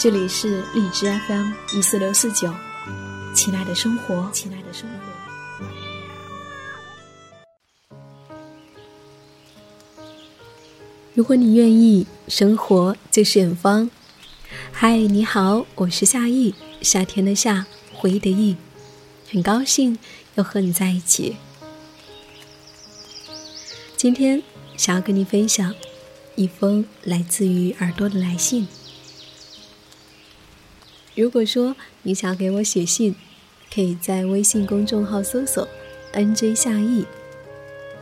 这里是荔枝 FM 一四六四九，亲爱的生活，亲爱的生活。如果你愿意，生活就是远方。嗨，你好，我是夏意，夏天的夏，回忆的忆，很高兴又和你在一起。今天想要跟你分享一封来自于耳朵的来信。如果说你想给我写信，可以在微信公众号搜索 “nj 夏意”，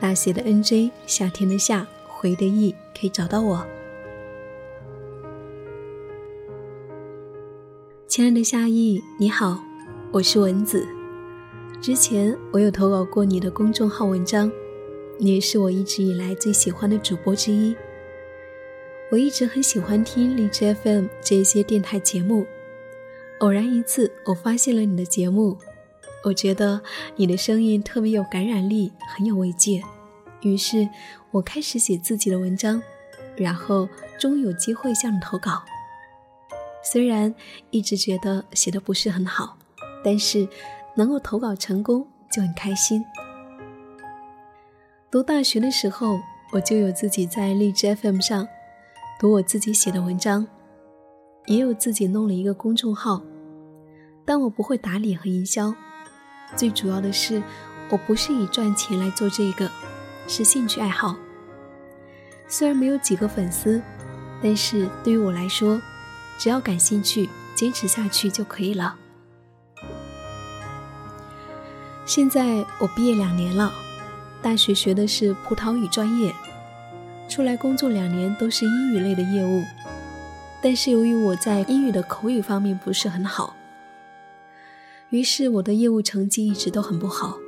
大写的 “nj”，夏天的夏，回的意，可以找到我。亲爱的夏意，你好，我是蚊子。之前我有投稿过你的公众号文章，你也是我一直以来最喜欢的主播之一。我一直很喜欢听荔枝 FM 这些电台节目。偶然一次，我发现了你的节目，我觉得你的声音特别有感染力，很有慰藉。于是，我开始写自己的文章，然后终于有机会向你投稿。虽然一直觉得写的不是很好，但是能够投稿成功就很开心。读大学的时候，我就有自己在荔枝 FM 上读我自己写的文章，也有自己弄了一个公众号。但我不会打理和营销，最主要的是，我不是以赚钱来做这个，是兴趣爱好。虽然没有几个粉丝，但是对于我来说，只要感兴趣，坚持下去就可以了。现在我毕业两年了，大学学的是葡萄语专业，出来工作两年都是英语类的业务，但是由于我在英语的口语方面不是很好。于是我的业务成绩一直都很不好，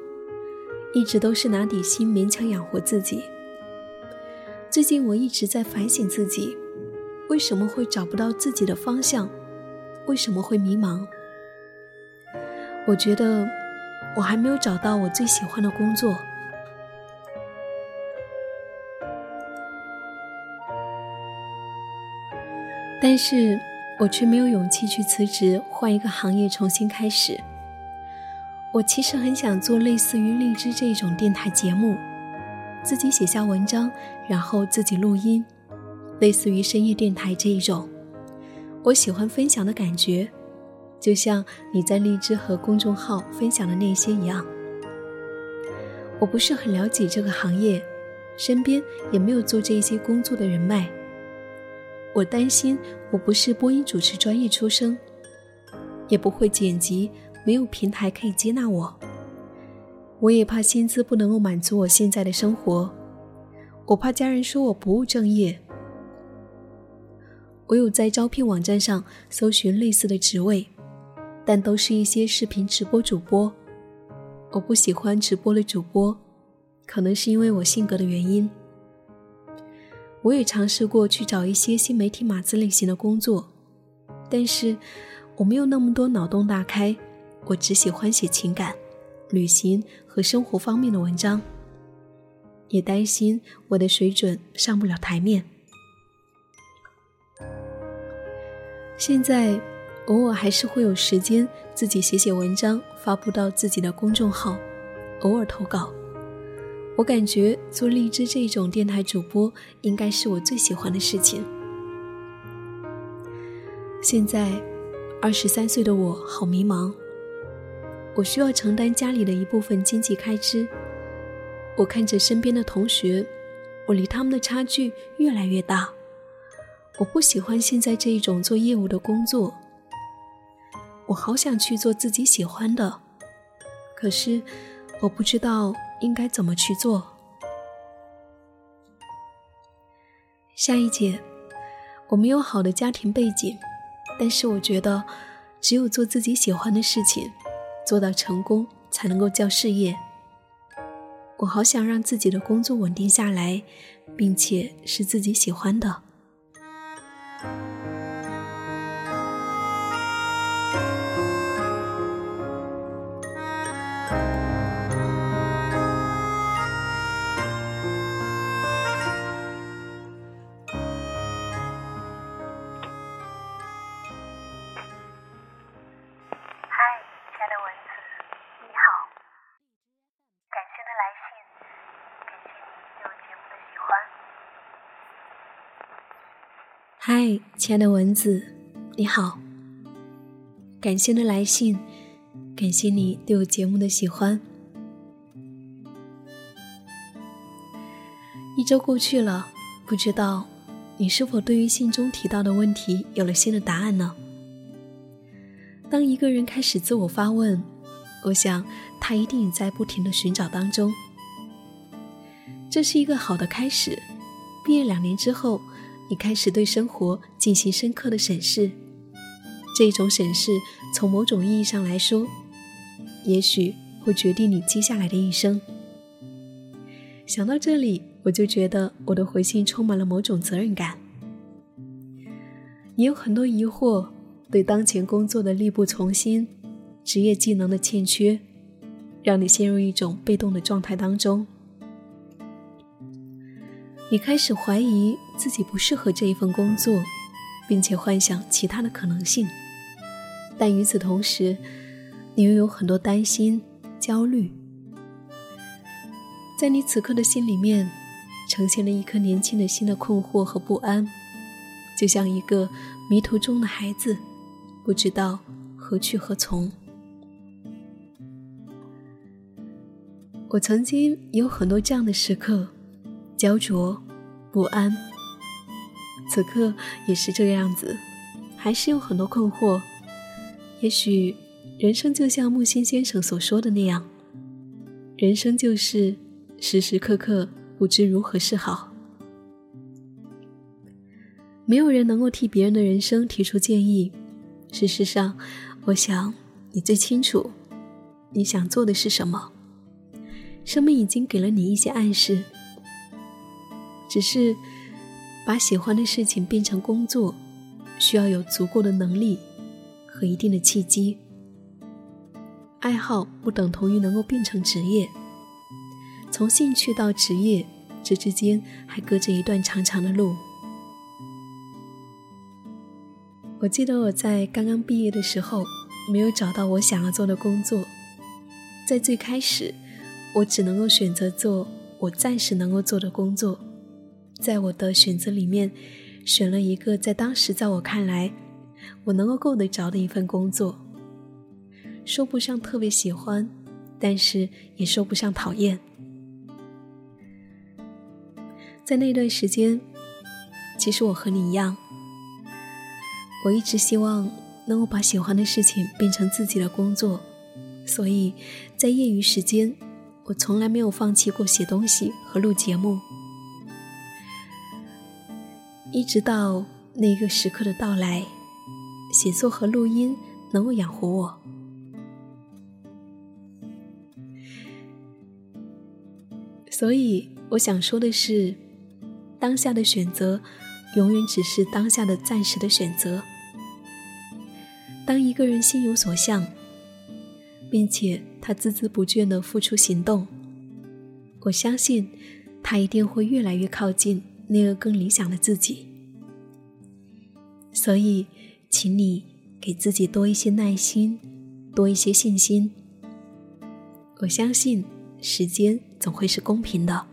一直都是拿底薪勉强养活自己。最近我一直在反省自己，为什么会找不到自己的方向，为什么会迷茫？我觉得我还没有找到我最喜欢的工作，但是我却没有勇气去辞职，换一个行业重新开始。我其实很想做类似于荔枝这一种电台节目，自己写下文章，然后自己录音，类似于深夜电台这一种。我喜欢分享的感觉，就像你在荔枝和公众号分享的那些一样。我不是很了解这个行业，身边也没有做这些工作的人脉。我担心我不是播音主持专业出身，也不会剪辑。没有平台可以接纳我，我也怕薪资不能够满足我现在的生活，我怕家人说我不务正业。我有在招聘网站上搜寻类似的职位，但都是一些视频直播主播，我不喜欢直播的主播，可能是因为我性格的原因。我也尝试过去找一些新媒体码字类型的工作，但是我没有那么多脑洞大开。我只喜欢写情感、旅行和生活方面的文章，也担心我的水准上不了台面。现在偶尔还是会有时间自己写写文章，发布到自己的公众号，偶尔投稿。我感觉做荔枝这种电台主播应该是我最喜欢的事情。现在二十三岁的我，好迷茫。我需要承担家里的一部分经济开支。我看着身边的同学，我离他们的差距越来越大。我不喜欢现在这一种做业务的工作。我好想去做自己喜欢的，可是我不知道应该怎么去做。下一节，我没有好的家庭背景，但是我觉得，只有做自己喜欢的事情，做到成功才能够叫事业。我好想让自己的工作稳定下来，并且是自己喜欢的。嗨，亲爱的蚊子，你好。感谢的来信，感谢你对我节目的喜欢。一周过去了，不知道你是否对于信中提到的问题有了新的答案呢？当一个人开始自我发问，我想他一定在不停的寻找当中。这是一个好的开始。毕业两年之后。你开始对生活进行深刻的审视，这种审视从某种意义上来说，也许会决定你接下来的一生。想到这里，我就觉得我的回信充满了某种责任感。你有很多疑惑，对当前工作的力不从心，职业技能的欠缺，让你陷入一种被动的状态当中。你开始怀疑自己不适合这一份工作，并且幻想其他的可能性。但与此同时，你又有很多担心、焦虑。在你此刻的心里面，呈现了一颗年轻的心的困惑和不安，就像一个迷途中的孩子，不知道何去何从。我曾经有很多这样的时刻。焦灼、不安，此刻也是这个样子，还是有很多困惑。也许人生就像木心先生所说的那样，人生就是时时刻刻不知如何是好。没有人能够替别人的人生提出建议。事实上，我想你最清楚你想做的是什么。生命已经给了你一些暗示。只是把喜欢的事情变成工作，需要有足够的能力和一定的契机。爱好不等同于能够变成职业，从兴趣到职业，这之间还隔着一段长长的路。我记得我在刚刚毕业的时候，没有找到我想要做的工作，在最开始，我只能够选择做我暂时能够做的工作。在我的选择里面，选了一个在当时在我看来我能够够得着的一份工作，说不上特别喜欢，但是也说不上讨厌。在那段时间，其实我和你一样，我一直希望能够把喜欢的事情变成自己的工作，所以在业余时间，我从来没有放弃过写东西和录节目。一直到那个时刻的到来，写作和录音能够养活我。所以我想说的是，当下的选择永远只是当下的暂时的选择。当一个人心有所向，并且他孜孜不倦的付出行动，我相信他一定会越来越靠近。那个更理想的自己，所以，请你给自己多一些耐心，多一些信心。我相信时间总会是公平的。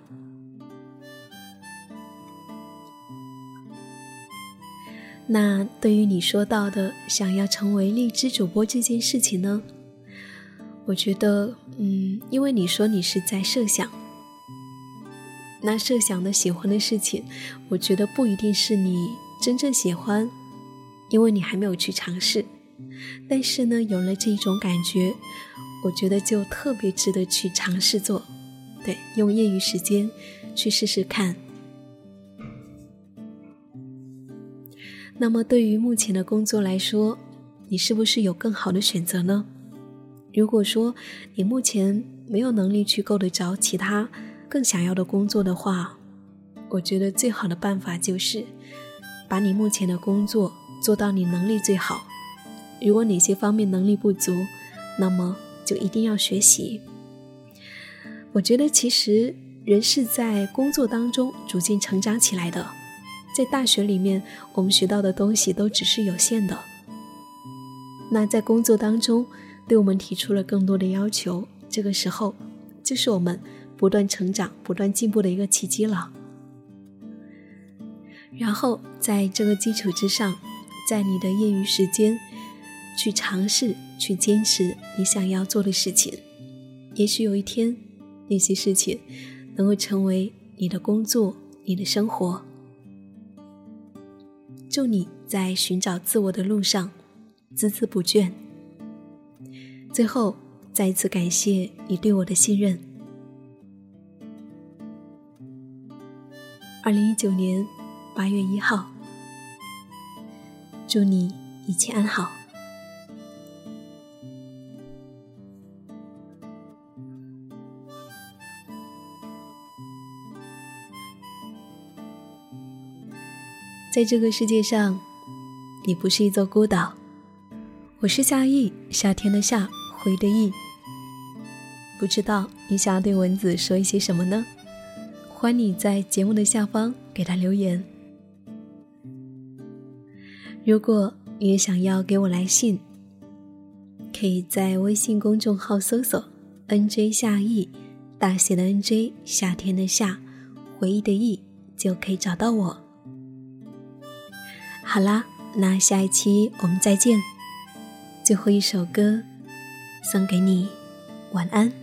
那对于你说到的想要成为荔枝主播这件事情呢？我觉得，嗯，因为你说你是在设想。那设想的喜欢的事情，我觉得不一定是你真正喜欢，因为你还没有去尝试。但是呢，有了这种感觉，我觉得就特别值得去尝试做。对，用业余时间去试试看。那么，对于目前的工作来说，你是不是有更好的选择呢？如果说你目前没有能力去够得着其他更想要的工作的话，我觉得最好的办法就是把你目前的工作做到你能力最好。如果哪些方面能力不足，那么就一定要学习。我觉得其实人是在工作当中逐渐成长起来的，在大学里面我们学到的东西都只是有限的。那在工作当中，对我们提出了更多的要求，这个时候就是我们不断成长、不断进步的一个契机了。然后在这个基础之上，在你的业余时间去尝试、去坚持你想要做的事情，也许有一天那些事情能够成为你的工作、你的生活。祝你在寻找自我的路上。孜孜不倦。最后，再一次感谢你对我的信任。二零一九年八月一号，祝你一切安好。在这个世界上，你不是一座孤岛。我是夏意，夏天的夏，回的意。不知道你想要对蚊子说一些什么呢？欢迎你在节目的下方给他留言。如果你也想要给我来信，可以在微信公众号搜索 “nj 夏意”，大写的 “nj”，夏天的夏，回忆的忆，就可以找到我。好啦，那下一期我们再见。最后一首歌，送给你，晚安。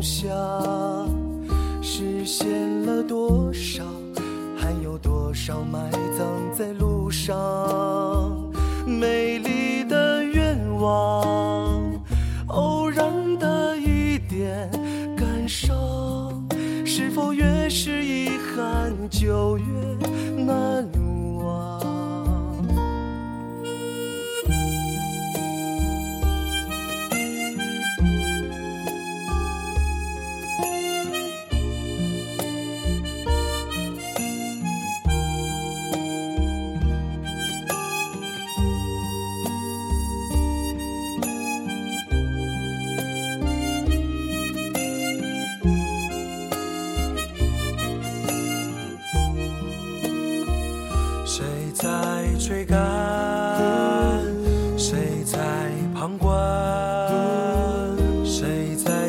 梦想实现了多少？还有多少埋葬在路上？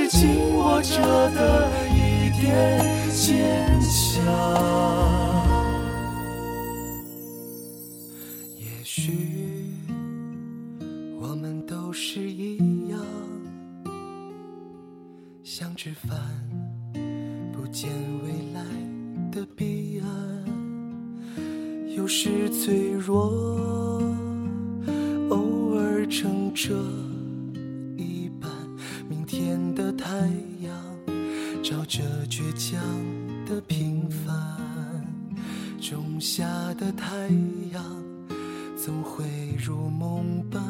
是紧握着的一点坚强。也许我们都是一样。像吃饭，不见未来的彼岸。有时脆弱，偶尔撑着。天的太阳，照着倔强的平凡。种下的太阳，总会如梦般。